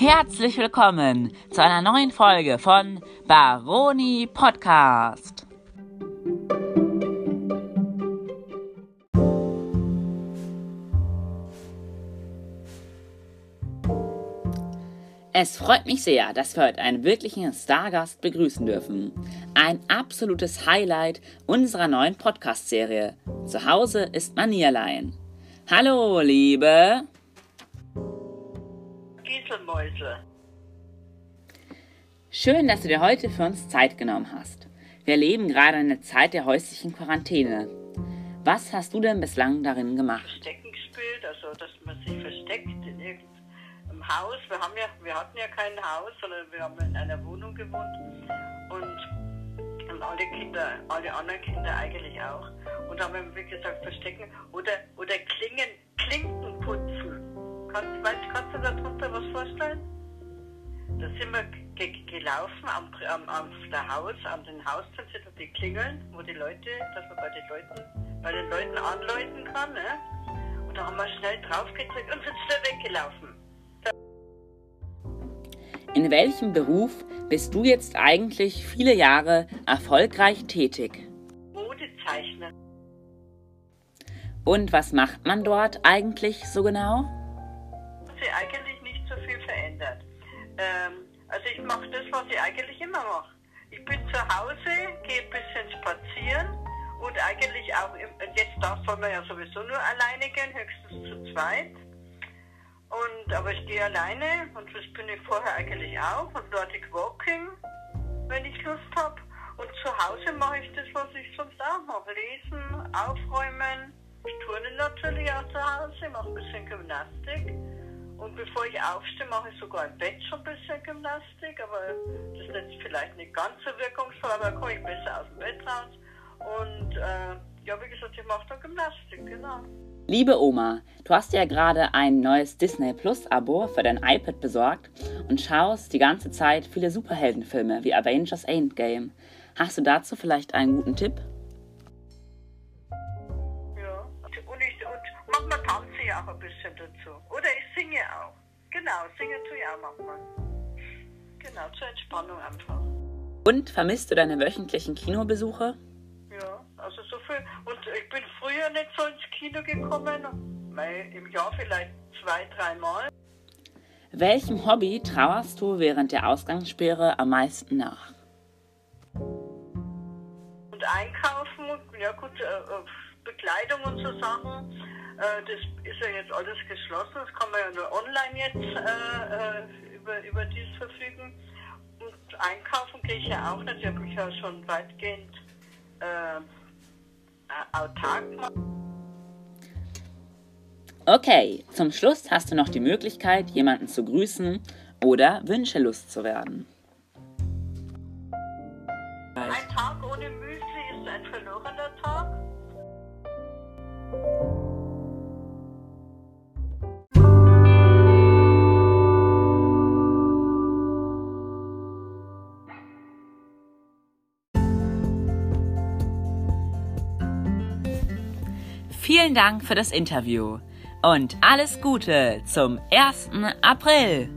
Herzlich willkommen zu einer neuen Folge von Baroni Podcast. Es freut mich sehr, dass wir heute einen wirklichen Stargast begrüßen dürfen. Ein absolutes Highlight unserer neuen Podcast-Serie. Zu Hause ist Manierlein. Hallo, liebe Gieselmäuse. Schön, dass du dir heute für uns Zeit genommen hast. Wir erleben gerade eine Zeit der häuslichen Quarantäne. Was hast du denn bislang darin gemacht? Verstecken gespielt, also dass man sich versteckt in irgendeinem Haus. Wir, haben ja, wir hatten ja kein Haus, sondern wir haben in einer Wohnung gewohnt. Und, und alle Kinder, alle anderen Kinder eigentlich auch. Und haben wir, gesagt, verstecken gelaufen am, am, am der Haus, an den da die Klingeln, wo die Leute, dass man bei den Leuten, bei den Leuten anläuten kann, ne? Und da haben wir schnell draufgedrückt und sind schnell weggelaufen. In welchem Beruf bist du jetzt eigentlich viele Jahre erfolgreich tätig? Modezeichner. Und was macht man dort eigentlich so genau? Hat sich eigentlich nicht so viel verändert. Ähm, also ich mache das, was ich eigentlich immer mache. Ich bin zu Hause, gehe ein bisschen spazieren und eigentlich auch, im, jetzt darf man ja sowieso nur alleine gehen, höchstens zu zweit. Und, aber ich gehe alleine und das bin ich vorher eigentlich auch und Nordic Walking, wenn ich Lust habe. Und zu Hause mache ich das, was ich sonst auch mache. Lesen, aufräumen. Ich turne natürlich auch zu Hause, mache ein bisschen Gymnastik. Und bevor ich aufstehe, mache ich sogar im Bett schon ein bisschen Gymnastik. Aber das ist jetzt vielleicht nicht ganz so wirkungsvoll, aber da komme ich besser aus dem Bett raus. Und äh, ja, wie gesagt, ich mache dann Gymnastik, genau. Liebe Oma, du hast ja gerade ein neues Disney Plus Abo für dein iPad besorgt und schaust die ganze Zeit viele Superheldenfilme wie Avengers Endgame. Hast du dazu vielleicht einen guten Tipp? Ja. Und, ich, und manchmal tanze ich auch ein bisschen dazu. Oder ich singe auch. Genau, singen tue ich auch manchmal. Genau, zur Entspannung einfach. Und vermisst du deine wöchentlichen Kinobesuche? Ja, also so viel. Und ich bin früher nicht so ins Kino gekommen. Mei, Im Jahr vielleicht zwei, dreimal. Welchem Hobby trauerst du während der Ausgangssperre am meisten nach? Und einkaufen, ja gut, äh, äh, Bekleidung und so Sachen. Äh, das ist ja jetzt alles geschlossen. Das kann man ja nur online jetzt äh, äh, über, über dies verfügen. Und einkaufen gehe ich ja auch nicht. Ich habe mich ja schon weitgehend äh, autark gemacht. Okay, zum Schluss hast du noch die Möglichkeit, jemanden zu grüßen oder Wünsche loszuwerden. Ein Tag ohne Müsli ist ein verlorener Tag. Vielen Dank für das Interview und alles Gute zum 1. April.